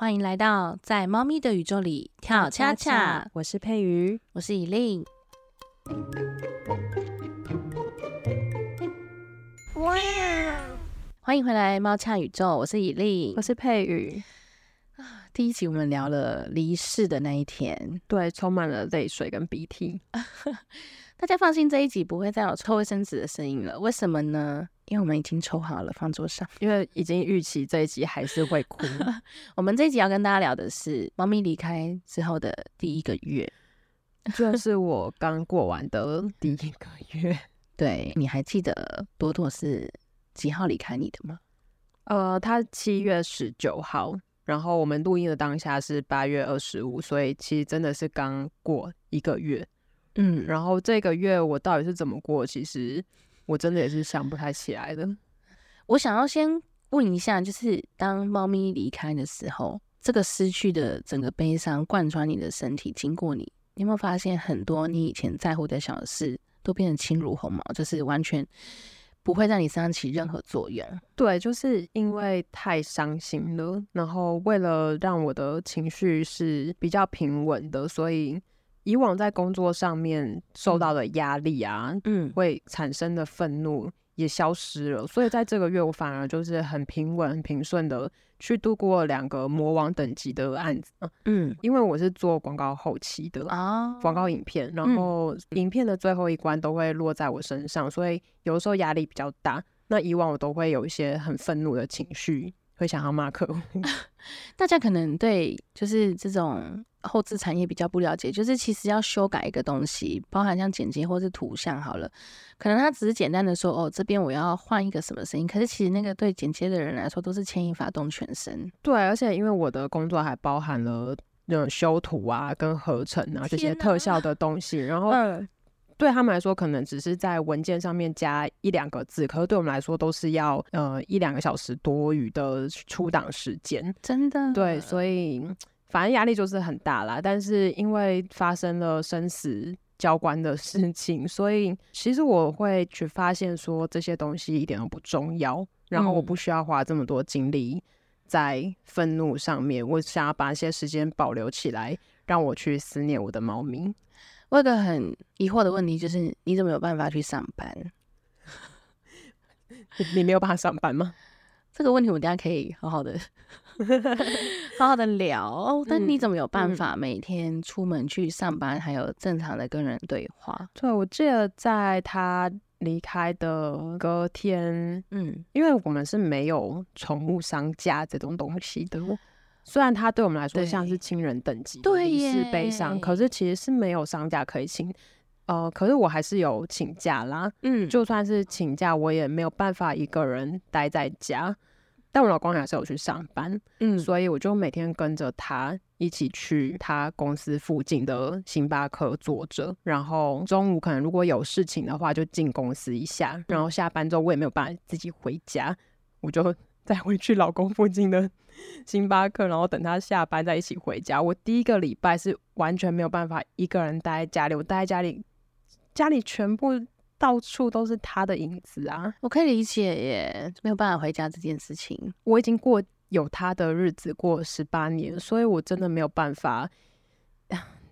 欢迎来到在猫咪的宇宙里跳恰恰。我是佩瑜，我是以令。哇！欢迎回来猫恰宇宙，我是以令，我是佩瑜。第一集我们聊了离世的那一天，对，充满了泪水跟鼻涕。大家放心，这一集不会再有抽卫生纸的声音了。为什么呢？因为我们已经抽好了，放桌上。因为已经预期这一集还是会哭。我们这一集要跟大家聊的是猫咪离开之后的第一个月，就是我刚过完的第一个月。对，你还记得朵朵是几号离开你的吗？呃，他七月十九号，然后我们录音的当下是八月二十五，所以其实真的是刚过一个月。嗯，然后这个月我到底是怎么过？其实我真的也是想不太起来的。我想要先问一下，就是当猫咪离开的时候，这个失去的整个悲伤贯穿你的身体，经过你，你有没有发现很多你以前在乎的小事都变得轻如鸿毛，就是完全不会在你身上起任何作用？对，就是因为太伤心了，然后为了让我的情绪是比较平稳的，所以。以往在工作上面受到的压力啊，嗯，会产生的愤怒也消失了，所以在这个月我反而就是很平稳、很平顺的去度过两个魔王等级的案子。嗯，因为我是做广告后期的啊，广告影片，然后影片的最后一关都会落在我身上，所以有的时候压力比较大。那以往我都会有一些很愤怒的情绪，会想要骂客户。大家可能对就是这种。后置产业比较不了解，就是其实要修改一个东西，包含像剪辑或是图像好了，可能他只是简单的说哦，这边我要换一个什么声音，可是其实那个对剪接的人来说都是牵一发动全身。对，而且因为我的工作还包含了那种修图啊、跟合成啊这些特效的东西，然后对他们来说可能只是在文件上面加一两个字，可是对我们来说都是要呃一两个小时多余的出档时间，真的。对，所以。反正压力就是很大啦，但是因为发生了生死交关的事情，所以其实我会去发现说这些东西一点都不重要，然后我不需要花这么多精力在愤怒上面，我想要把一些时间保留起来，让我去思念我的猫咪。我有个很疑惑的问题，就是你怎么有办法去上班？你没有办法上班吗？这个问题我等下可以好好的。好好的聊，但你怎么有办法每天出门去上班，还有正常的跟人对话？对，我记得在他离开的隔天，嗯，因为我们是没有宠物商家这种东西的，虽然他对我们来说像是亲人等级，对，是悲伤，可是其实是没有商家可以请，呃，可是我还是有请假啦，嗯，就算是请假，我也没有办法一个人待在家。但我老公还是有去上班，嗯，所以我就每天跟着他一起去他公司附近的星巴克坐着，然后中午可能如果有事情的话就进公司一下，然后下班之后我也没有办法自己回家，我就再回去老公附近的星巴克，然后等他下班再一起回家。我第一个礼拜是完全没有办法一个人待在家里，我待在家里，家里全部。到处都是他的影子啊！我可以理解耶，没有办法回家这件事情。我已经过有他的日子过十八年，所以我真的没有办法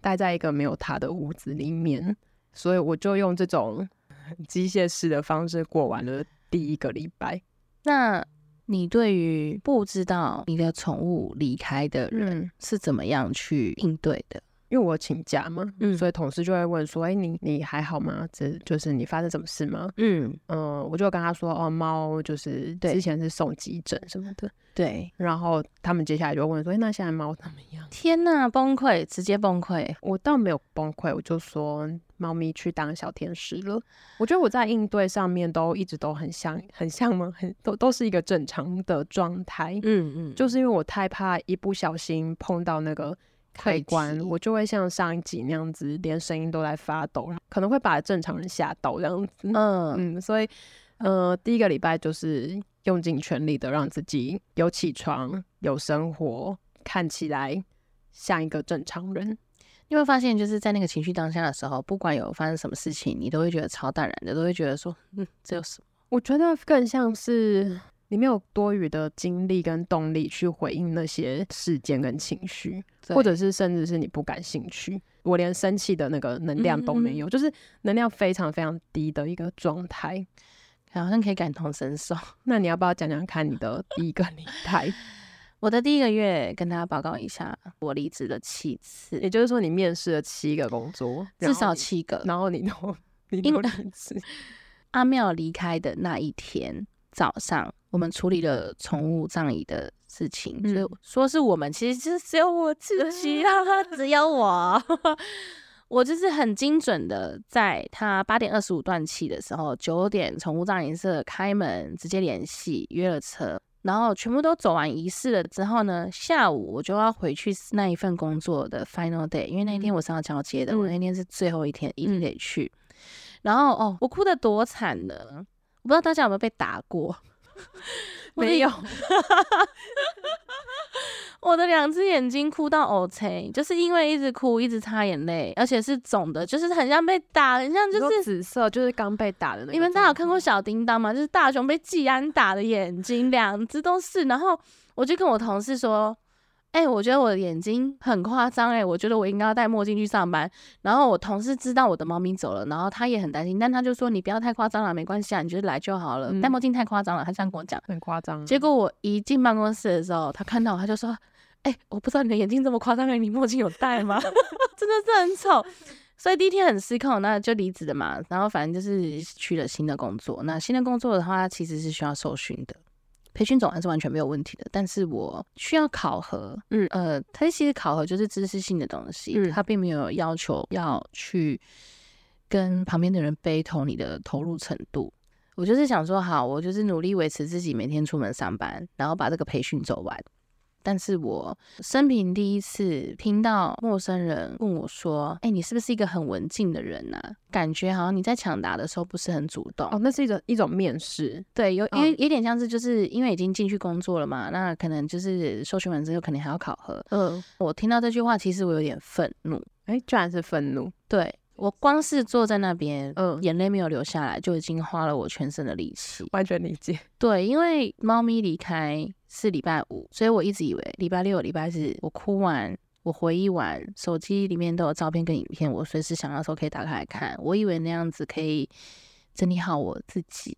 待在一个没有他的屋子里面，所以我就用这种 机械式的方式过完了第一个礼拜。那你对于不知道你的宠物离开的人是怎么样去应对的？因为我请假嘛，嗯，所以同事就会问说：“哎，你你还好吗？这就是你发生什么事吗？”嗯嗯，我就跟他说：“哦，猫就是之前是送急诊什么的。”对，然后他们接下来就问说：“哎，那现在猫怎么样？”天呐，崩溃，直接崩溃！我倒没有崩溃，我就说猫咪去当小天使了。我觉得我在应对上面都一直都很像，很像吗？很都都是一个正常的状态。嗯嗯，就是因为我太怕一不小心碰到那个。开关，我就会像上一集那样子，连声音都在发抖，可能会把正常人吓到这样子。嗯嗯，所以呃，第一个礼拜就是用尽全力的让自己有起床、有生活，看起来像一个正常人。你会发现，就是在那个情绪当下的时候，不管有发生什么事情，你都会觉得超淡然的，都会觉得说，嗯，这有什么？我觉得更像是你没有多余的精力跟动力去回应那些事件跟情绪，或者是甚至是你不感兴趣。我连生气的那个能量都没有，就是能量非常非常低的一个状态，好像可以感同身受。那你要不要讲讲看你的第一个 离开？我的第一个月跟大家报告一下，我离职了七次，也就是说你面试了七个工作，至少七个，然后你都 你都离职。阿妙离开的那一天早上，我们处理了宠物葬仪的事情，所以说是我们，其实就只有我自己啊，只有我，我就是很精准的，在他八点二十五断气的时候，九点宠物葬仪社开门，直接联系约了车，然后全部都走完仪式了之后呢，下午我就要回去那一份工作的 final day，因为那天我是要交接的，我那天是最后一天，一定得去。然后哦，我哭的多惨呢！我不知道大家有没有被打过，没有。我的两只眼睛哭到 O C，就是因为一直哭，一直擦眼泪，而且是肿的，就是很像被打，很像就是紫色，就是刚被打的那。你们大家有看过小叮当吗？就是大雄被季安打的眼睛，两只都是。然后我就跟我同事说。哎，我觉得我的眼睛很夸张哎，我觉得我应该要戴墨镜去上班。然后我同事知道我的猫咪走了，然后他也很担心，但他就说你不要太夸张了，没关系啊，你就来就好了。戴墨镜太夸张了，他这样跟我讲，很夸张。结果我一进办公室的时候，他看到他就说：“哎，我不知道你的眼睛这么夸张哎，你墨镜有戴吗？真的是很丑。”所以第一天很失控，那就离职了嘛。然后反正就是去了新的工作。那新的工作的话，其实是需要受训的。培训总还是完全没有问题的，但是我需要考核，嗯呃，它其实考核就是知识性的东西，嗯，它并没有要求要去跟旁边的人背投你的投入程度。我就是想说，好，我就是努力维持自己每天出门上班，然后把这个培训走完。但是我生平第一次听到陌生人问我说：“哎，你是不是一个很文静的人呐？感觉好像你在抢答的时候不是很主动哦。”那是一种一种面试，对，有因为有点像是就是因为已经进去工作了嘛，那可能就是受训完之后肯定还要考核。嗯，我听到这句话，其实我有点愤怒。哎，居然是愤怒。对我光是坐在那边，嗯，眼泪没有流下来，就已经花了我全身的力气。完全理解。对，因为猫咪离开。是礼拜五，所以我一直以为礼拜六、礼拜日我哭完，我回忆完，手机里面都有照片跟影片，我随时想要的时候可以打开来看。我以为那样子可以整理好我自己，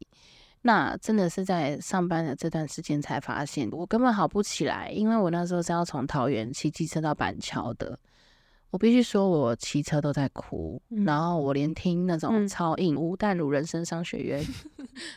那真的是在上班的这段时间才发现，我根本好不起来，因为我那时候是要从桃园骑机车到板桥的。我必须说，我骑车都在哭，然后我连听那种超硬吴淡如人生商学院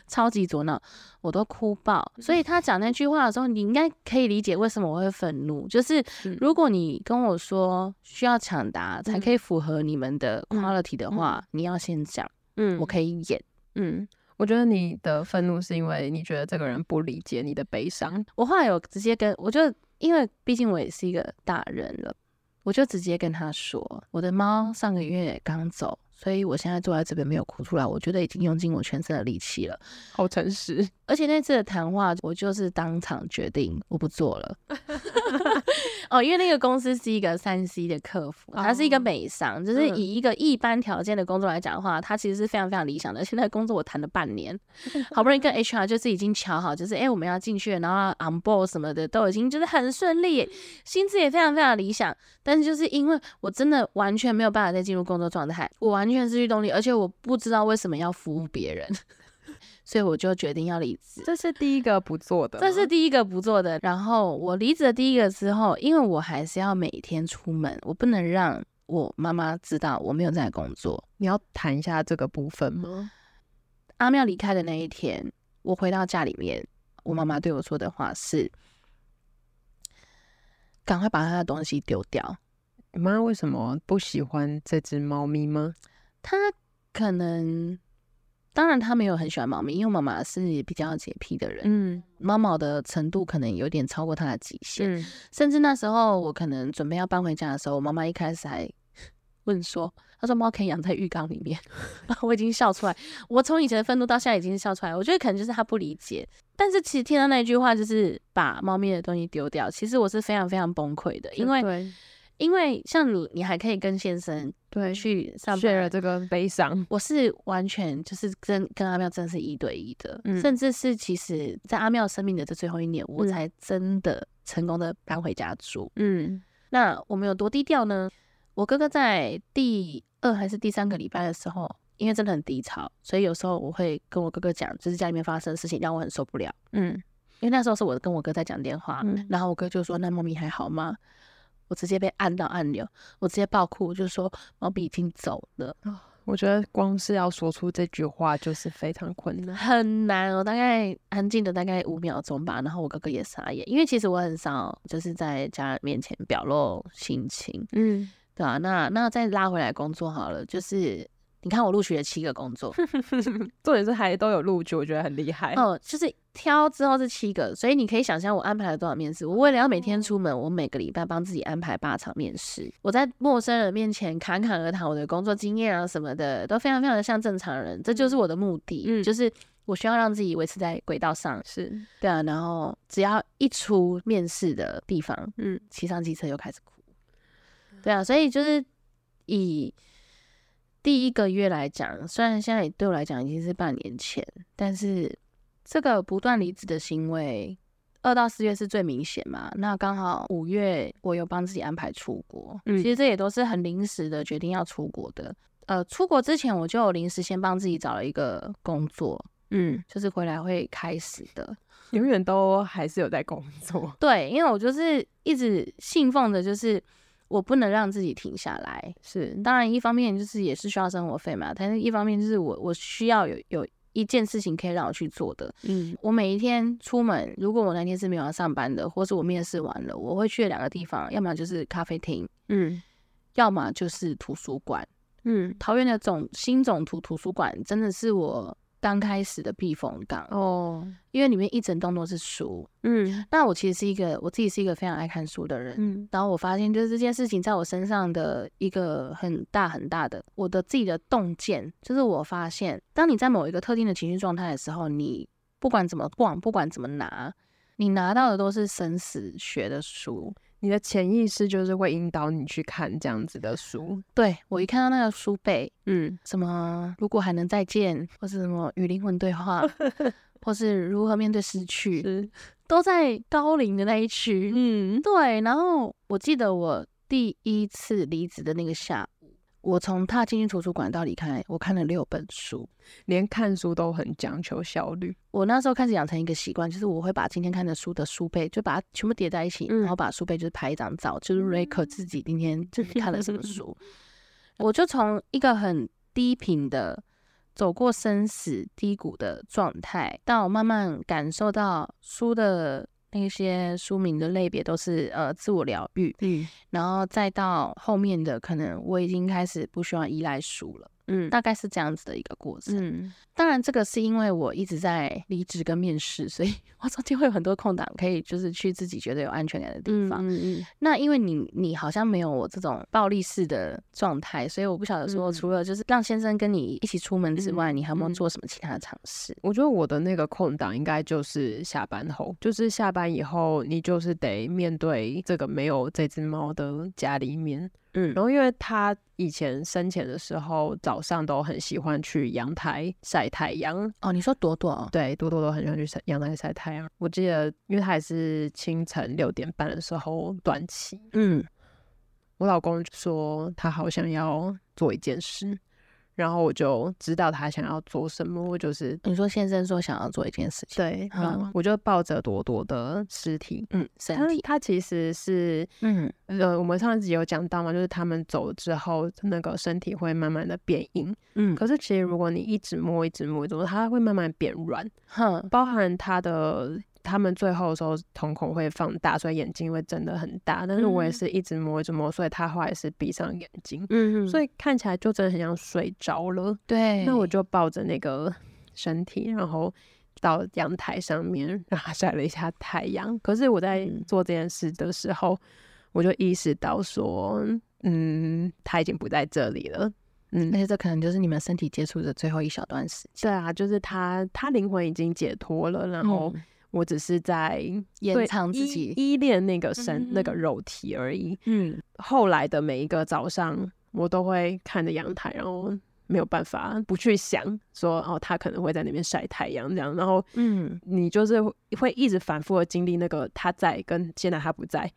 超级左脑，我都哭爆。所以他讲那句话的时候，你应该可以理解为什么我会愤怒。就是如果你跟我说需要抢答才可以符合你们的 quality 的话，你要先讲，嗯，我可以演，嗯。我觉得你的愤怒是因为你觉得这个人不理解你的悲伤。我后来有直接跟，我就因为毕竟我也是一个大人了。我就直接跟他说，我的猫上个月刚走。所以我现在坐在这边没有哭出来，我觉得已经用尽我全身的力气了。好诚实，而且那次的谈话，我就是当场决定我不做了。哦，因为那个公司是一个三 C 的客服，它是一个美商，就是以一个一般条件的工作来讲的话，它其实是非常非常理想的。现在工作我谈了半年，好不容易跟 HR 就是已经瞧好，就是哎我们要进去，然后 on board 什么的都已经就是很顺利，薪资也非常非常理想。但是就是因为我真的完全没有办法再进入工作状态，我完。完全失去动力，而且我不知道为什么要服务别人，所以我就决定要离职。这是第一个不做的，这是第一个不做的。然后我离职的第一个之后，因为我还是要每天出门，我不能让我妈妈知道我没有在工作。你要谈一下这个部分吗？阿妙离开的那一天，我回到家里面，我妈妈对我说的话是：“赶快把她的东西丢掉。”你妈为什么不喜欢这只猫咪吗？她可能，当然他没有很喜欢猫咪，因为妈妈是比较洁癖的人，嗯，猫毛的程度可能有点超过他的极限，嗯，甚至那时候我可能准备要搬回家的时候，我妈妈一开始还问说，她说猫可以养在浴缸里面，我已经笑出来，我从以前的愤怒到现在已经笑出来，我觉得可能就是他不理解，但是其实听到那句话就是把猫咪的东西丢掉，其实我是非常非常崩溃的，因为。因为像你，你还可以跟先生对去上了这个悲伤。我是完全就是跟跟阿妙真的是一对一的，嗯甚至是其实在阿妙生命的这最后一年，我才真的成功的搬回家住。嗯，那我们有多低调呢？我哥哥在第二还是第三个礼拜的时候，因为真的很低潮，所以有时候我会跟我哥哥讲，就是家里面发生的事情让我很受不了。嗯，因为那时候是我跟我哥在讲电话，然后我哥就说：“那猫咪还好吗？”我直接被按到按钮，我直接爆哭，就是说毛笔已经走了。我觉得光是要说出这句话就是非常困难，很难。我大概安静的大概五秒钟吧，然后我哥哥也傻眼，因为其实我很少就是在家人面前表露心情。嗯，对啊。那那再拉回来工作好了，就是。你看我录取了七个工作，重点是还都有录取，我觉得很厉害。哦，就是挑之后是七个，所以你可以想象我安排了多少面试。我为了要每天出门，我每个礼拜帮自己安排八场面试。我在陌生人面前侃侃而谈我的工作经验啊什么的，都非常非常的像正常人。这就是我的目的，嗯，就是我需要让自己维持在轨道上。是对啊，然后只要一出面试的地方，嗯，骑上机车又开始哭。对啊，所以就是以。第一个月来讲，虽然现在对我来讲已经是半年前，但是这个不断离职的行为，二到四月是最明显嘛？那刚好五月我有帮自己安排出国，嗯其实这也都是很临时的决定要出国的。呃，出国之前我就临时先帮自己找了一个工作，嗯，就是回来会开始的，永远都还是有在工作。对，因为我就是一直信奉着，就是。我不能让自己停下来，是当然，一方面就是也是需要生活费嘛，但是一方面就是我我需要有有一件事情可以让我去做的。嗯，我每一天出门，如果我那天是没有要上班的，或是我面试完了，我会去两个地方，要么就是咖啡厅，嗯，要么就是图书馆，嗯，桃园的总新总图图书馆真的是我。刚开始的避风港。哦，因为里面一整栋都是书，嗯，那我其实是一个我自己是一个非常爱看书的人，嗯，然后我发现就是这件事情在我身上的一个很大很大的我的自己的洞见，就是我发现当你在某一个特定的情绪状态的时候，你不管怎么逛，不管怎么拿，你拿到的都是生死学的书。你的潜意识就是会引导你去看这样子的书。对我一看到那个书背，嗯，什么如果还能再见，或是什么与灵魂对话，或是如何面对失去，都在高龄的那一区。嗯，对。然后我记得我第一次离职的那个下午。我从踏进去图书馆到离开，我看了六本书，连看书都很讲求效率。我那时候开始养成一个习惯，就是我会把今天看的书的书背，就把它全部叠在一起，然后把书背就是拍一张照，就是 record 自己今天就是看了什么书。我就从一个很低频的走过生死低谷的状态，到慢慢感受到书的。那些书名的类别都是呃自我疗愈，嗯，然后再到后面的可能我已经开始不需要依赖书了。嗯，大概是这样子的一个过程。嗯，当然这个是因为我一直在离职跟面试，所以 我中间会有很多空档，可以就是去自己觉得有安全感的地方。嗯嗯。那因为你你好像没有我这种暴力式的状态，所以我不晓得说除了就是让先生跟你一起出门之外，你还有没有做什么其他的尝试？我觉得我的那个空档应该就是下班后，就是下班以后，你就是得面对这个没有这只猫的家里面。嗯，然后因为他以前生前的时候，早上都很喜欢去阳台晒太阳。哦，你说朵朵？对，朵朵都很喜欢去晒阳台晒太阳。我记得，因为他也是清晨六点半的时候断气。嗯，我老公说他好想要做一件事。然后我就知道他想要做什么，我就是你说先生说想要做一件事情，对，我就抱着朵朵的尸体，嗯，身体，他其实是，嗯，呃，我们上一集有讲到嘛，就是他们走之后，那个身体会慢慢的变硬，嗯，可是其实如果你一直摸，一直摸，一直摸，它会慢慢变软，哼，包含他的。他们最后的时候瞳孔会放大，所以眼睛会睁得很大。但是我也是一直摸一直摸，所以他后来是闭上眼睛。嗯所以看起来就真的很像睡着了。对。那我就抱着那个身体，然后到阳台上面让他晒了一下太阳。可是我在做这件事的时候，我就意识到说，嗯，他已经不在这里了。嗯，而且这可能就是你们身体接触的最后一小段时间。对啊，就是他，他灵魂已经解脱了，然后。我只是在延长自己依恋那个身那个肉体而已。嗯，后来的每一个早上，我都会看着阳台，然后没有办法不去想说哦，他可能会在那边晒太阳这样。然后，嗯，你就是会一直反复的经历那个他在跟现在他不在，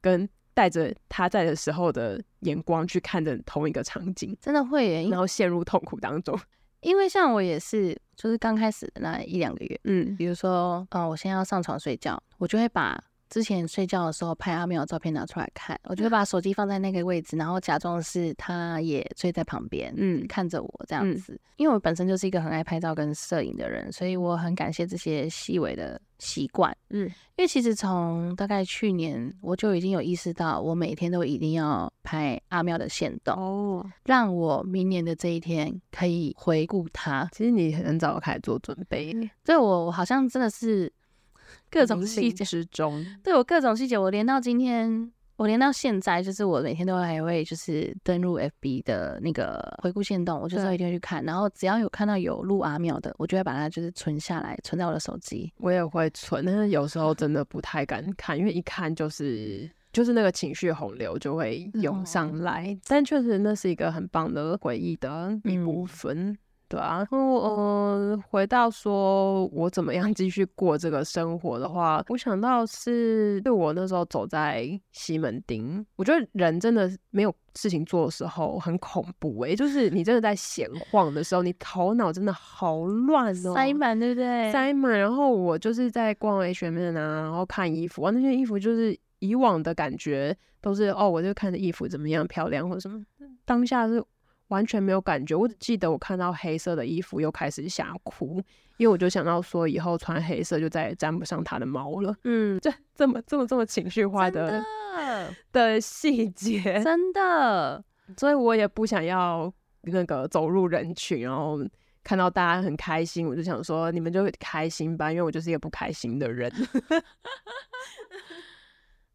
跟带着他在的时候的眼光去看着同一个场景，真的会，然后陷入痛苦当中。因为像我也是，就是刚开始的那一两个月，嗯，比如说，嗯，我现在要上床睡觉，我就会把。之前睡觉的时候拍阿妙的照片拿出来看，我就会把手机放在那个位置，然后假装是他也睡在旁边，嗯，看着我这样子。因为我本身就是一个很爱拍照跟摄影的人，所以我很感谢这些细微的习惯，嗯。因为其实从大概去年我就已经有意识到，我每天都一定要拍阿妙的线动哦，让我明年的这一天可以回顾他。其实你很早开始做准备，对我好像真的是。各种细节之中，对我各种细节，我连到今天，我连到现在，就是我每天都还会就是登录 FB 的那个回顾线动，我就是一定会去看，然后只要有看到有录阿妙的，我就会把它就是存下来，存在我的手机。我也会存，但是有时候真的不太敢看，因为一看就是就是那个情绪洪流就会涌上来。但确实那是一个很棒的回忆的一部分。对啊，然后呃，回到说我怎么样继续过这个生活的话，我想到是对我那时候走在西门町，我觉得人真的没有事情做的时候很恐怖诶，就是你真的在闲晃的时候，你头脑真的好乱哦，塞满对不对？塞满，然后我就是在逛 H&M 啊，然后看衣服啊，那些衣服就是以往的感觉都是哦，我就看着衣服怎么样漂亮或者什么，当下是。完全没有感觉，我只记得我看到黑色的衣服又开始想哭，因为我就想到说以后穿黑色就再也沾不上他的毛了。嗯，这这么这么这么情绪化的的细节，真的，所以我也不想要那个走入人群，然后看到大家很开心，我就想说你们就开心吧，因为我就是一个不开心的人。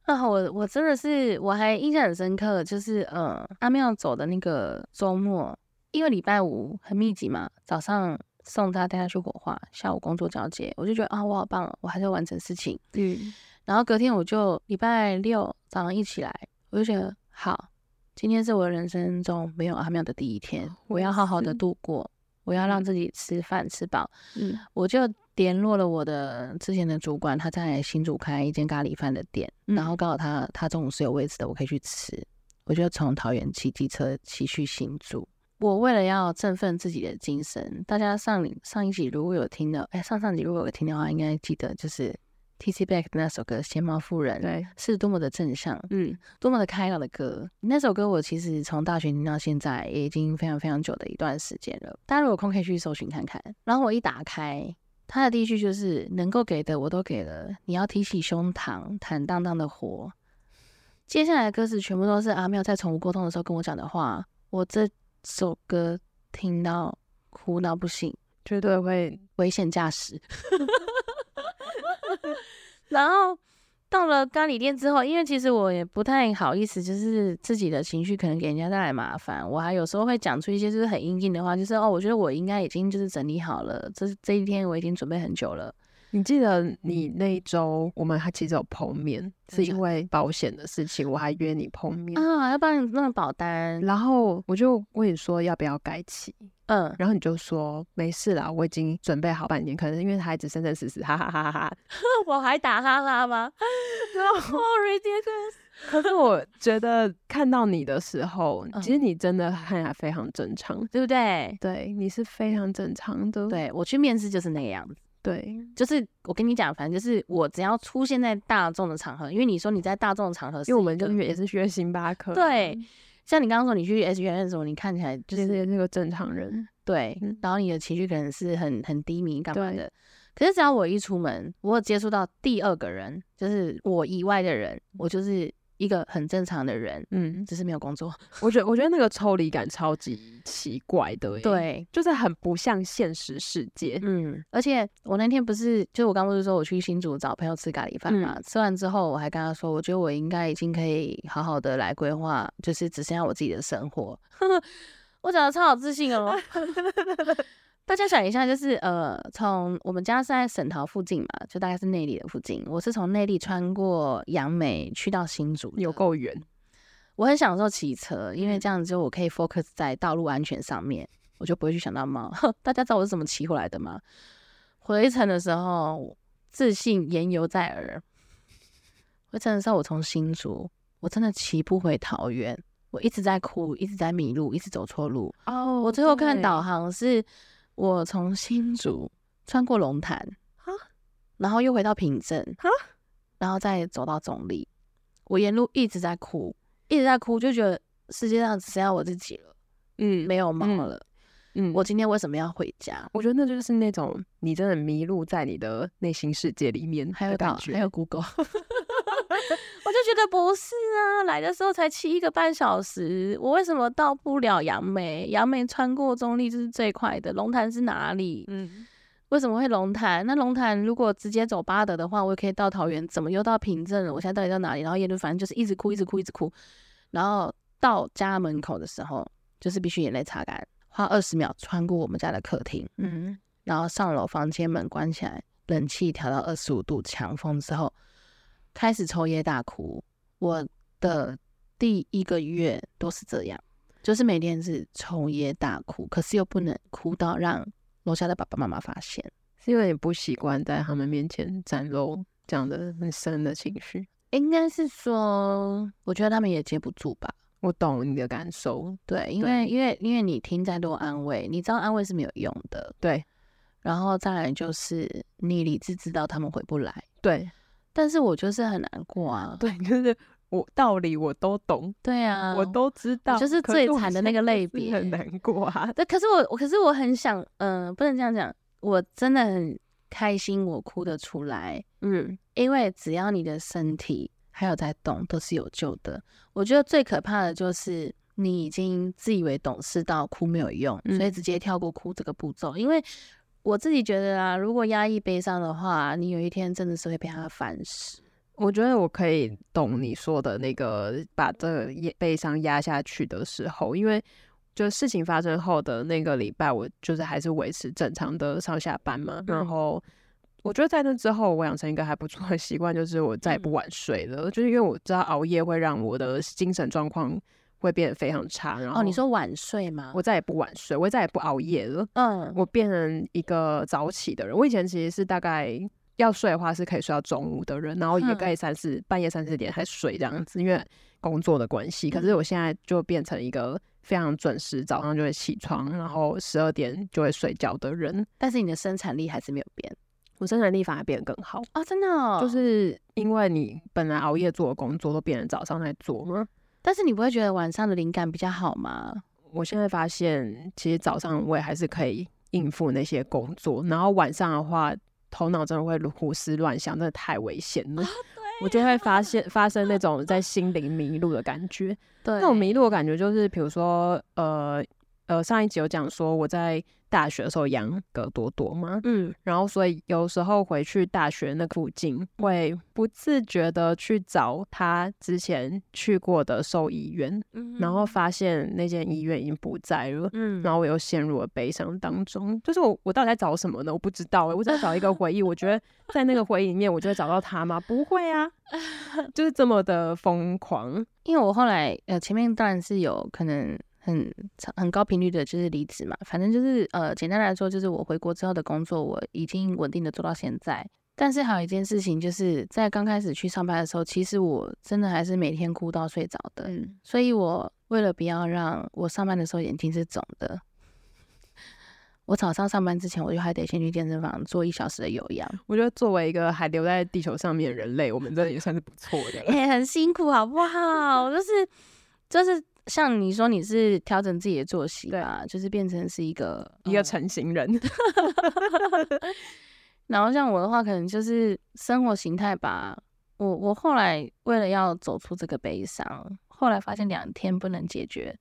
啊，我我真的是，我还印象很深刻，就是呃，阿妙走的那个周末，因为礼拜五很密集嘛，早上送他带他去火化，下午工作交接，我就觉得啊，我好棒，我还在完成事情。嗯，然后隔天我就礼拜六早上一起来，我就觉得好，今天是我人生中没有阿妙的第一天，我要好好的度过，我要让自己吃饭吃饱。嗯，我就。联络了我的之前的主管，他在新竹开一间咖喱饭的店，然后告诉他他中午是有位置的，我可以去吃。我就从桃园骑机车骑去新竹。我为了要振奋自己的精神，大家上上一集如果有听到，哎，上上集如果有听的话，应该记得就是 T C Back 那首歌《闲毛夫人》，对，是多么的正向，嗯，多么的开朗的歌。那首歌我其实从大学听到现在，也已经非常非常久的一段时间了。大家如果有空可以去搜寻看看。然后我一打开。他的第一句就是能够给的我都给了，你要提起胸膛，坦荡荡的活。接下来的歌词全部都是阿妙在宠物沟通的时候跟我讲的话。我这首歌听到哭到不行，绝对会危险驾驶。然后。到了咖喱店之后，因为其实我也不太好意思，就是自己的情绪可能给人家带来麻烦，我还有时候会讲出一些就是很应景的话，就是哦，我觉得我应该已经就是整理好了，这这一天我已经准备很久了。你记得你那一周我们还其实有碰面，是因为保险的事情，我还约你碰面啊，要帮你弄保单，然后我就问你说要不要改期，嗯，然后你就说没事啦，我已经准备好半年，可能因为孩子生生死死，哈哈哈哈哈，我还打哈哈吗 然后 ridiculous！可是我觉得看到你的时候，其实你真的看起来非常正常，对不对？对，你是非常正常的。对我去面试就是那个样子。对，就是我跟你讲，反正就是我只要出现在大众的场合，因为你说你在大众的场合，因为我们就也是学星巴克，对，像你刚刚说你去 S 院的时候，你看起来就是那个正常人，对，然后你的情绪可能是很很低迷干嘛的，可是只要我一出门，我有接触到第二个人，就是我以外的人，我就是。一个很正常的人，嗯，只是没有工作。我觉得，我觉得那个抽离感超级奇怪的，对，就是很不像现实世界。嗯，而且我那天不是，就我刚不是说我去新竹找朋友吃咖喱饭嘛？吃完之后，我还跟他说，我觉得我应该已经可以好好的来规划，就是只剩下我自己的生活。我讲的超好自信哦。大家想一下，就是呃，从我们家是在省桃附近嘛，就大概是内地的附近。我是从内地穿过杨梅去到新竹，有够远。我很享受骑车，因为这样子就我可以 focus 在道路安全上面，我就不会去想到猫。大家知道我是怎么骑回来的吗？回程的时候自信言犹在耳。回程的时候我从新竹，我真的骑不回桃园，我一直在哭，一直在迷路，一直走错路。哦，我最后看导航是。我从新竹穿过龙潭啊，然后又回到平镇啊，然后再走到总理。我沿路一直在哭，一直在哭，就觉得世界上只剩下我自己了，嗯，没有猫了，嗯，我今天为什么要回家？我觉得那就是那种你真的迷路在你的内心世界里面，还有感觉，还有 Google。我就觉得不是啊，来的时候才骑一个半小时，我为什么到不了杨梅？杨梅穿过中立就是最快的。龙潭是哪里？嗯，为什么会龙潭？那龙潭如果直接走巴德的话，我也可以到桃园，怎么又到平镇了？我现在到底到哪里？然后沿路反正就是一直哭，一直哭，一直哭。然后到家门口的时候，就是必须眼泪擦干，花二十秒穿过我们家的客厅，嗯，然后上楼房间门关起来，冷气调到二十五度强风之后。开始抽噎大哭，我的第一个月都是这样，就是每天是抽噎大哭，可是又不能哭到让楼下的爸爸妈妈发现，是因为你不习惯在他们面前展露这样的很深的情绪。应该是说，我觉得他们也接不住吧。我懂你的感受，对，因为因为因为你听再多安慰，你知道安慰是没有用的，对。然后再来就是你理智知道他们回不来，对。但是我就是很难过啊！对，就是我道理我都懂，对啊，我都知道，就是最惨的那个类别，很难过啊。对，可是我，我可是我很想，嗯，不能这样讲，我真的很开心，我哭得出来，嗯，因为只要你的身体还有在动，都是有救的。我觉得最可怕的就是你已经自以为懂事到哭没有用，所以直接跳过哭这个步骤，因为。我自己觉得啊，如果压抑悲伤的话，你有一天真的是会被他烦死。我觉得我可以懂你说的那个把这个悲伤压下去的时候，因为就事情发生后的那个礼拜，我就是还是维持正常的上下班嘛。然后我觉得在那之后，我养成一个还不错的习惯，就是我再也不晚睡了。就是因为我知道熬夜会让我的精神状况。会变得非常差，然后哦，你说晚睡吗？我再也不晚睡，我再也不熬夜了。嗯，我变成一个早起的人。我以前其实是大概要睡的话是可以睡到中午的人，然后也可以三四半夜三四点才睡这样子，因为工作的关系。可是我现在就变成一个非常准时，早上就会起床，然后十二点就会睡觉的人。但是你的生产力还是没有变，我生产力反而变得更好啊！真的，就是因为你本来熬夜做的工作都变成早上在做吗？但是你不会觉得晚上的灵感比较好吗？我现在发现，其实早上我也还是可以应付那些工作，然后晚上的话，头脑真的会胡思乱想，真的太危险了。我就会发现发生那种在心灵迷路的感觉。对，那种迷路的感觉就是，比如说，呃呃，上一集有讲说我在。大学的时候养葛多多嘛，嗯，然后所以有时候回去大学那附近，会不自觉的去找他之前去过的兽医院，然后发现那间医院已经不在了，嗯，然后我又陷入了悲伤当中。就是我我到底在找什么呢？我不知道哎，我在找一个回忆。我觉得在那个回忆里面，我就会找到他吗？不会啊，就是这么的疯狂。因为我后来呃前面当然是有可能。很很高频率的，就是离职嘛。反正就是呃，简单来说，就是我回国之后的工作，我已经稳定的做到现在。但是还有一件事情，就是在刚开始去上班的时候，其实我真的还是每天哭到睡着的。嗯，所以我为了不要让我上班的时候眼睛是肿的，我早上上班之前，我就还得先去健身房做一小时的有氧。我觉得作为一个还留在地球上面的人类，我们这也算是不错的。也 很辛苦，好不好？就是就是。像你说你是调整自己的作息对啊，就是变成是一个一个成型人。然后像我的话，可能就是生活形态吧。我我后来为了要走出这个悲伤，后来发现两天不能解决，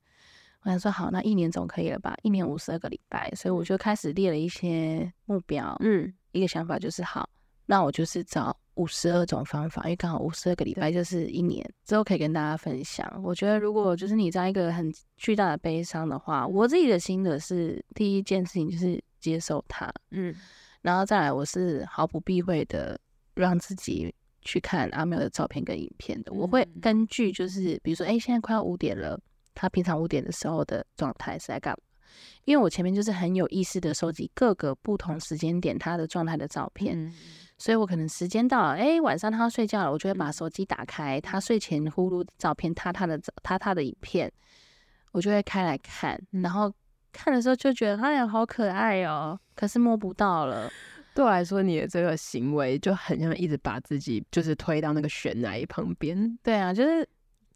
我想说好，那一年总可以了吧？一年五十二个礼拜，所以我就开始列了一些目标。嗯，一个想法就是好，那我就是找。五十二种方法，因为刚好五十二个礼拜就是一年，之后可以跟大家分享。我觉得如果就是你在一个很巨大的悲伤的话，我自己的心得是，第一件事情就是接受它，嗯，然后再来，我是毫不避讳的让自己去看阿妙的照片跟影片的。我会根据就是，比如说，哎，现在快要五点了，他平常五点的时候的状态是在干嘛？因为我前面就是很有意识的收集各个不同时间点他的状态的照片，所以我可能时间到了，哎，晚上他要睡觉了，我就会把手机打开，他睡前呼噜的照片，他他的他他的影片，我就会开来看，然后。看的时候就觉得哎呀好可爱哦，可是摸不到了。对我来说，你的这个行为就很像一直把自己就是推到那个悬崖旁边。对啊，就是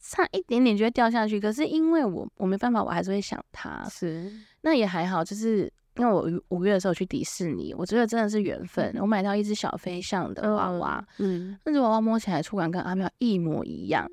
差一点点就会掉下去。可是因为我我没办法，我还是会想他。是，那也还好，就是因为我五月的时候去迪士尼，我觉得真的是缘分。我买到一只小飞象的娃娃，嗯，那只娃娃摸起来触感跟阿妙一模一样。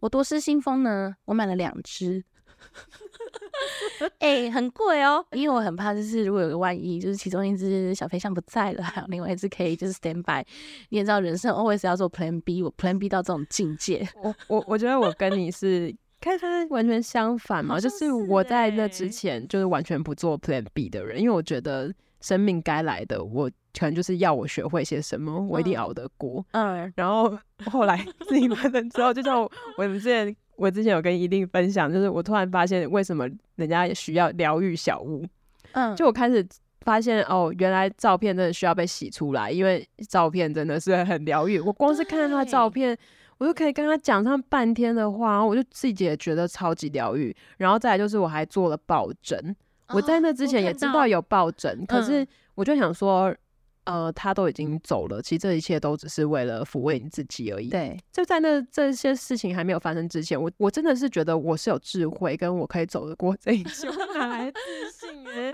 我多失心疯呢，我买了两只。哎，很贵哦，因为我很怕，就是如果有个万一，就是其中一只小飞象不在了，还 有另外一只可以就是 stand by。你也知道，人生 always 要做 plan B，我 plan B 到这种境界。我我我觉得我跟你是开始完全相反嘛，就是我在那之前就是完全不做 plan B 的人，因为我觉得生命该来的，我可能就是要我学会些什么，我一定熬得过。嗯，然后后来 自己完成之后，就像我们之前。我之前有跟一定分享，就是我突然发现为什么人家需要疗愈小屋，嗯，就我开始发现哦，原来照片真的需要被洗出来，因为照片真的是很疗愈。我光是看他照片，我就可以跟他讲上半天的话，我就自己也觉得超级疗愈。然后再来就是我还做了抱枕，我在那之前也知道有抱枕，可是我就想说。呃，他都已经走了，其实这一切都只是为了抚慰你自己而已。对，就在那这些事情还没有发生之前，我我真的是觉得我是有智慧，跟我可以走得过这一切，哪来自信？哎，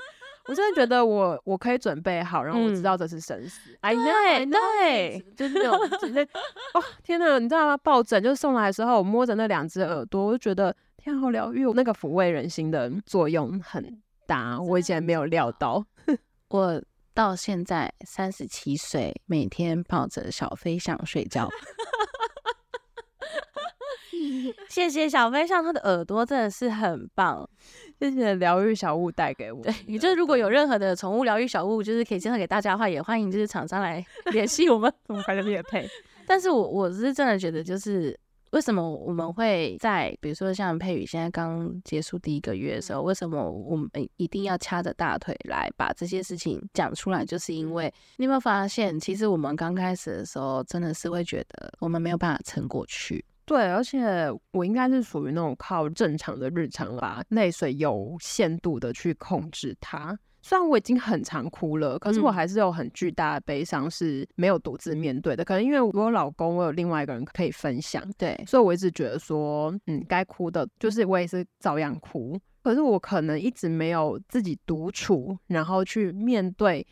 我真的觉得我我可以准备好，然后我知道这是生死。哎，对对，就是那种直接 哦，天哪，你知道吗？抱枕就送来的时候，我摸着那两只耳朵，我就觉得天好疗愈，那个抚慰人心的作用很大，我以前没有料到，我。到现在三十七岁，每天抱着小飞象睡觉。谢谢小飞象，它的耳朵真的是很棒。谢谢疗愈小物带给我。对，也就是如果有任何的宠物疗愈小物，就是可以介绍给大家的话，也欢迎就是厂商来联系我们，我们快点配。但是我我是真的觉得就是。为什么我们会在比如说像佩宇现在刚结束第一个月的时候，为什么我们一定要掐着大腿来把这些事情讲出来？就是因为你有没有发现，其实我们刚开始的时候真的是会觉得我们没有办法撑过去。对，而且我应该是属于那种靠正常的日常吧泪水有限度的去控制它。虽然我已经很常哭了，可是我还是有很巨大的悲伤是没有独自面对的。可能因为我有老公，我有另外一个人可以分享，对，所以我一直觉得说，嗯，该哭的，就是我也是照样哭。可是我可能一直没有自己独处，然后去面对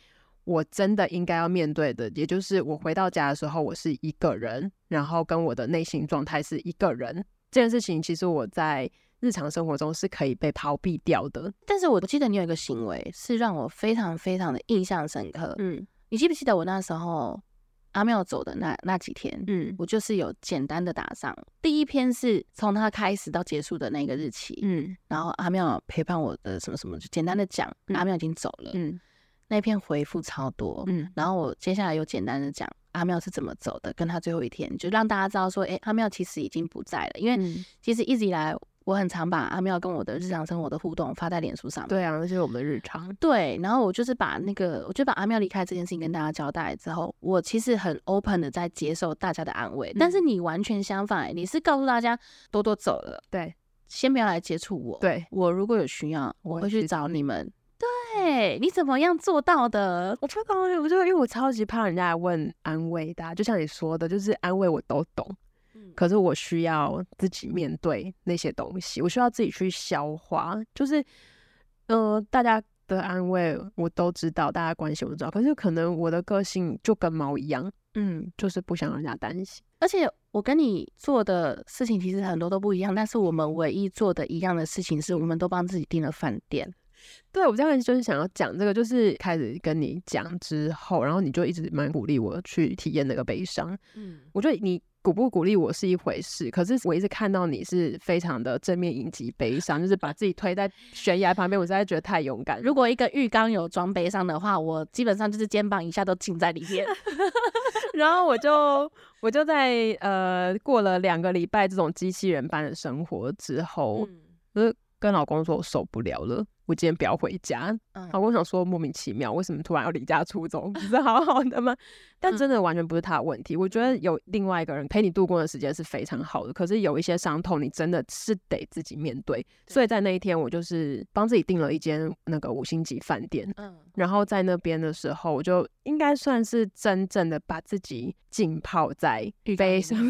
我真的应该要面对的，也就是我回到家的时候，我是一个人，然后跟我的内心状态是一个人。这件事情其实我在。日常生活中是可以被逃避掉的，但是我记得你有一个行为是让我非常非常的印象深刻。嗯，你记不记得我那时候阿妙走的那那几天？嗯，我就是有简单的打上第一篇是从他开始到结束的那个日期。嗯，然后阿妙陪伴我的什么什么，就简单的讲阿妙已经走了。嗯，那篇回复超多。嗯，然后我接下来又简单的讲阿妙是怎么走的，跟他最后一天，就让大家知道说，哎，阿妙其实已经不在了，因为其实一直以来。我很常把阿妙跟我的日常生活的互动发在脸书上。对啊，那就是我们的日常。对，然后我就是把那个，我就把阿妙离开这件事情跟大家交代之后，我其实很 open 的在接受大家的安慰。但是你完全相反，你是告诉大家多多走了，对，先不要来接触我。对，我如果有需要，我会去找你们。对，你怎么样做到的？我不知道，我就因为我超级怕人家来问安慰的，就像你说的，就是安慰我都懂。可是我需要自己面对那些东西，我需要自己去消化。就是，呃，大家的安慰我都知道，大家关心我都知道。可是可能我的个性就跟猫一样，嗯，就是不想让人家担心。而且我跟你做的事情其实很多都不一样，但是我们唯一做的一样的事情是，我们都帮自己订了饭店。对我这样就是想要讲这个，就是开始跟你讲之后，然后你就一直蛮鼓励我去体验那个悲伤。嗯，我觉得你。鼓不鼓励我是一回事，可是我一直看到你是非常的正面迎击悲伤，就是把自己推在 悬崖旁边，我实在觉得太勇敢。如果一个浴缸有装悲伤的话，我基本上就是肩膀一下都浸在里面。然后我就我就在呃过了两个礼拜这种机器人般的生活之后，呃跟老公说我受不了了。我今天不要回家。老公想说莫名其妙，为什么突然要离家出走？不是好好的吗？但真的完全不是他的问题。我觉得有另外一个人陪你度过的时间是非常好的。可是有一些伤痛，你真的是得自己面对。所以在那一天，我就是帮自己订了一间那个五星级饭店。嗯，然后在那边的时候，我就应该算是真正的把自己浸泡在悲伤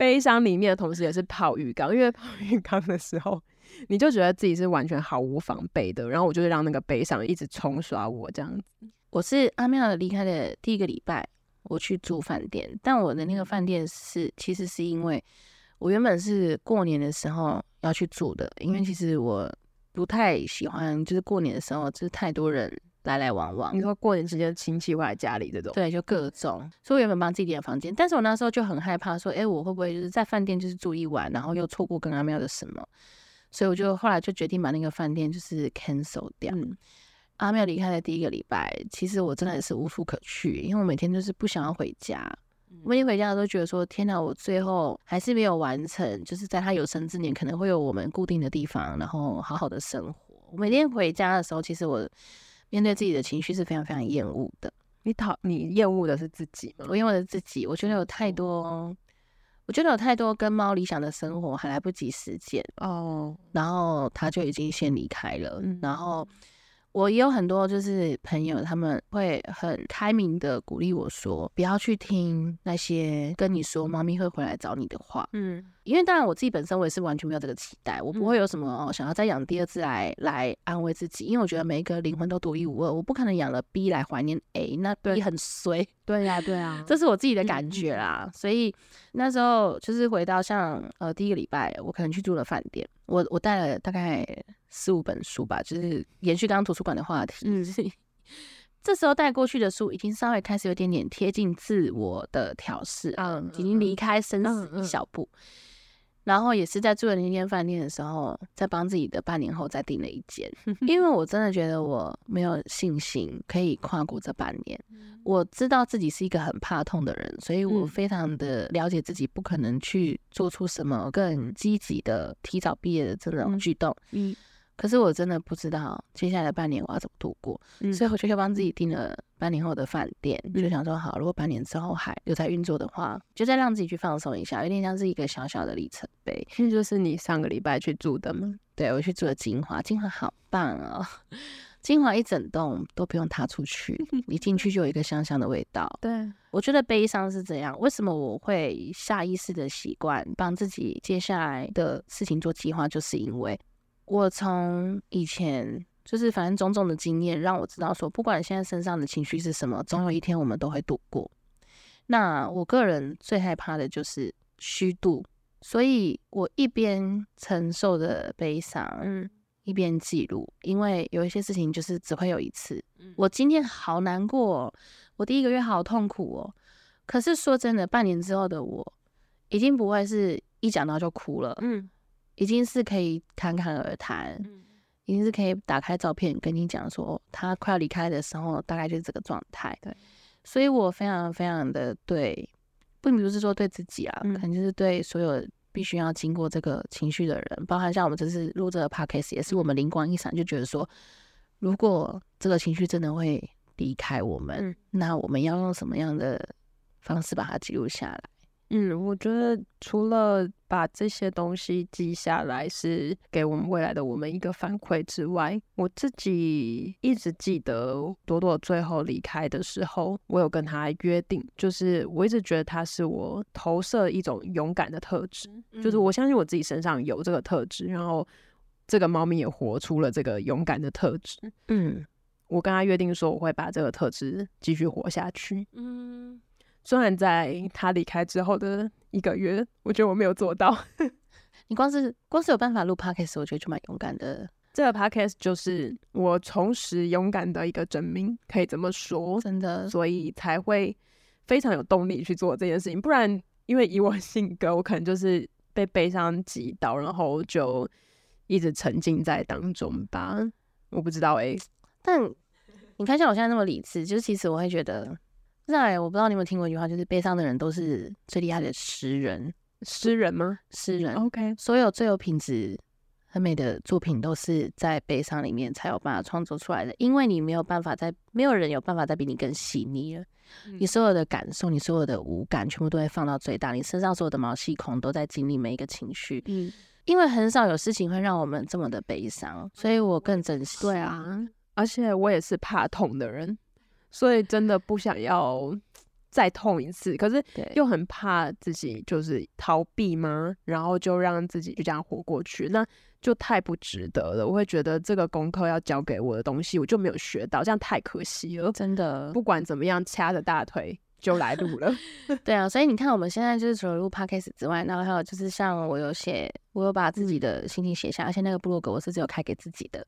悲伤里面的同时，也是泡浴缸。因为泡浴缸的时候。你就觉得自己是完全毫无防备的，然后我就让那个悲伤一直冲刷我这样子。我是阿妙离开的第一个礼拜，我去住饭店，但我的那个饭店是其实是因为我原本是过年的时候要去住的，因为其实我不太喜欢就是过年的时候就是太多人来来往往。你说过年时间亲戚会来家里这种？对，就各种。所以我原本帮自己点房间，但是我那时候就很害怕说，哎，我会不会就是在饭店就是住一晚，然后又错过跟阿妙的什么？所以我就后来就决定把那个饭店就是 cancel 掉。阿妙离开的第一个礼拜，其实我真的是无处可去，因为我每天就是不想要回家。我每天回家都觉得说，天哪，我最后还是没有完成，就是在他有生之年可能会有我们固定的地方，然后好好的生活。我每天回家的时候，其实我面对自己的情绪是非常非常厌恶的。你讨你厌恶的是自己吗？我厌恶的自己，我觉得有太多。我觉得有太多跟猫理想的生活还来不及实践哦，然后他就已经先离开了，然后。我也有很多就是朋友，他们会很开明的鼓励我说，不要去听那些跟你说猫咪会回来找你的话。嗯，因为当然我自己本身我也是完全没有这个期待，我不会有什么想要再养第二次来来安慰自己，因为我觉得每一个灵魂都独一无二，我不可能养了 B 来怀念 A，那 B 很衰。对呀，对啊，这是我自己的感觉啦。所以那时候就是回到像呃第一个礼拜，我可能去住了饭店，我我带了大概。四五本书吧，就是延续刚刚图书馆的话题。嗯，这时候带过去的书已经稍微开始有点点贴近自我的调试，嗯，已经离开生死一小步。然后也是在住的那间饭店的时候，在帮自己的半年后再订了一间，因为我真的觉得我没有信心可以跨过这半年。我知道自己是一个很怕痛的人，所以我非常的了解自己不可能去做出什么更积极的提早毕业的这种举动。嗯。可是我真的不知道接下来的半年我要怎么度过，所以我就帮自己订了半年后的饭店，就想说好，如果半年之后还有在运作的话，就再让自己去放松一下，有点像是一个小小的里程碑。这就是你上个礼拜去住的吗？对，我去住了金华，金华好棒哦，金华一整栋都不用踏出去，一进去就有一个香香的味道。对，我觉得悲伤是怎样？为什么我会下意识的习惯帮自己接下来的事情做计划？就是因为。我从以前就是反正种种的经验，让我知道说，不管现在身上的情绪是什么，总有一天我们都会度过。那我个人最害怕的就是虚度，所以我一边承受着悲伤，嗯，一边记录，因为有一些事情就是只会有一次。我今天好难过，我第一个月好痛苦哦。可是说真的，半年之后的我，已经不会是一讲到就哭了，嗯。已经是可以侃侃而谈，嗯，已经是可以打开照片跟你讲说他快要离开的时候，大概就是这个状态。对，所以我非常非常的对，并不是说对自己啊，可能就是对所有必须要经过这个情绪的人，包含像我们这次录这个 podcast，也是我们灵光一闪，就觉得说，如果这个情绪真的会离开我们，那我们要用什么样的方式把它记录下来？嗯，我觉得除了把这些东西记下来是给我们未来的我们一个反馈之外，我自己一直记得朵朵最后离开的时候，我有跟他约定，就是我一直觉得他是我投射一种勇敢的特质，就是我相信我自己身上有这个特质，然后这个猫咪也活出了这个勇敢的特质。嗯，我跟他约定说我会把这个特质继续活下去。嗯。虽然在他离开之后的一个月，我觉得我没有做到。你光是光是有办法录 podcast，我觉得就蛮勇敢的。这个 podcast 就是我重拾勇敢的一个证明，可以这么说，真的，所以才会非常有动力去做这件事情。不然，因为以我性格，我可能就是被悲伤击倒，然后就一直沉浸在当中吧。我不知道哎，但你看像我现在那么理智，就是其实我会觉得，在我不知道你有没有听过一句话，就是悲伤的人都是最厉害的诗人。诗人吗？诗人。OK，所有最有品质。很美的作品都是在悲伤里面才有办法创作出来的，因为你没有办法在，没有人有办法再比你更细腻了。你所有的感受，你所有的五感，全部都会放到最大，你身上所有的毛细孔都在经历每一个情绪。嗯，因为很少有事情会让我们这么的悲伤，所以我更珍惜。对啊，而且我也是怕痛的人，所以真的不想要。再痛一次，可是又很怕自己就是逃避吗？然后就让自己就这样活过去，那就太不值得了。我会觉得这个功课要教给我的东西，我就没有学到，这样太可惜了。真的，不管怎么样，掐着大腿。就来录了，对啊，所以你看，我们现在就是除了录 podcast 之外，然后还有就是像我有写，我有把自己的心情写下，而且那个部落格我是只有开给自己的，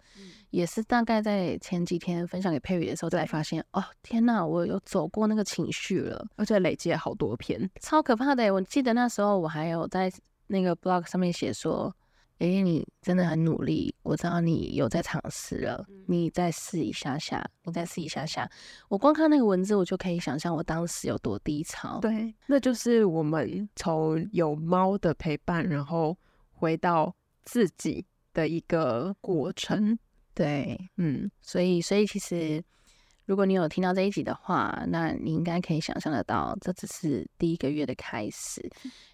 也是大概在前几天分享给佩宇的时候才发现，哦，天哪，我有走过那个情绪了，而且累积了好多篇，超可怕的。我记得那时候我还有在那个 blog 上面写说。哎，你真的很努力，我知道你有在尝试了，你再试一下下，你再试一下下。我光看那个文字，我就可以想象我当时有多低潮。对，那就是我们从有猫的陪伴，然后回到自己的一个过程。对，嗯，所以，所以其实。如果你有听到这一集的话，那你应该可以想象得到，这只是第一个月的开始。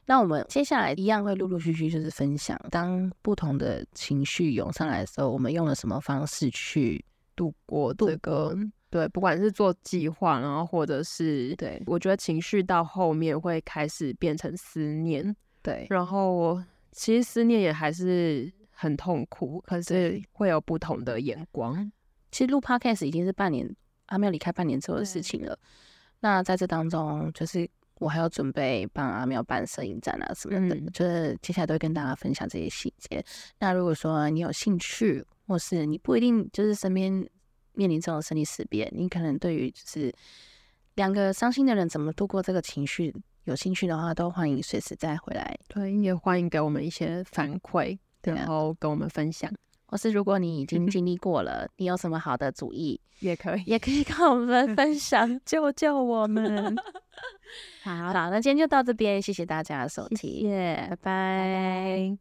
那我们接下来一样会陆陆续续就是分享，当不同的情绪涌上来的时候，我们用了什么方式去度过这个？对，不管是做计划，然后或者是对，我觉得情绪到后面会开始变成思念。对，然后其实思念也还是很痛苦，可是会有不同的眼光。其实录 podcast 已经是半年。阿妙离开半年之后的事情了。那在这当中，就是我还要准备帮阿妙办摄影展啊什么的，就是接下来都会跟大家分享这些细节。那如果说你有兴趣，或是你不一定就是身边面临这种生离死别，你可能对于就是两个伤心的人怎么度过这个情绪有兴趣的话，都欢迎随时再回来。对，也欢迎给我们一些反馈，然后跟我们分享。或是如果你已经 经历过了，你有什么好的主意，也可以，也可以跟我们分享，救救我们。好，好，那今天就到这边，谢谢大家的收听，拜拜。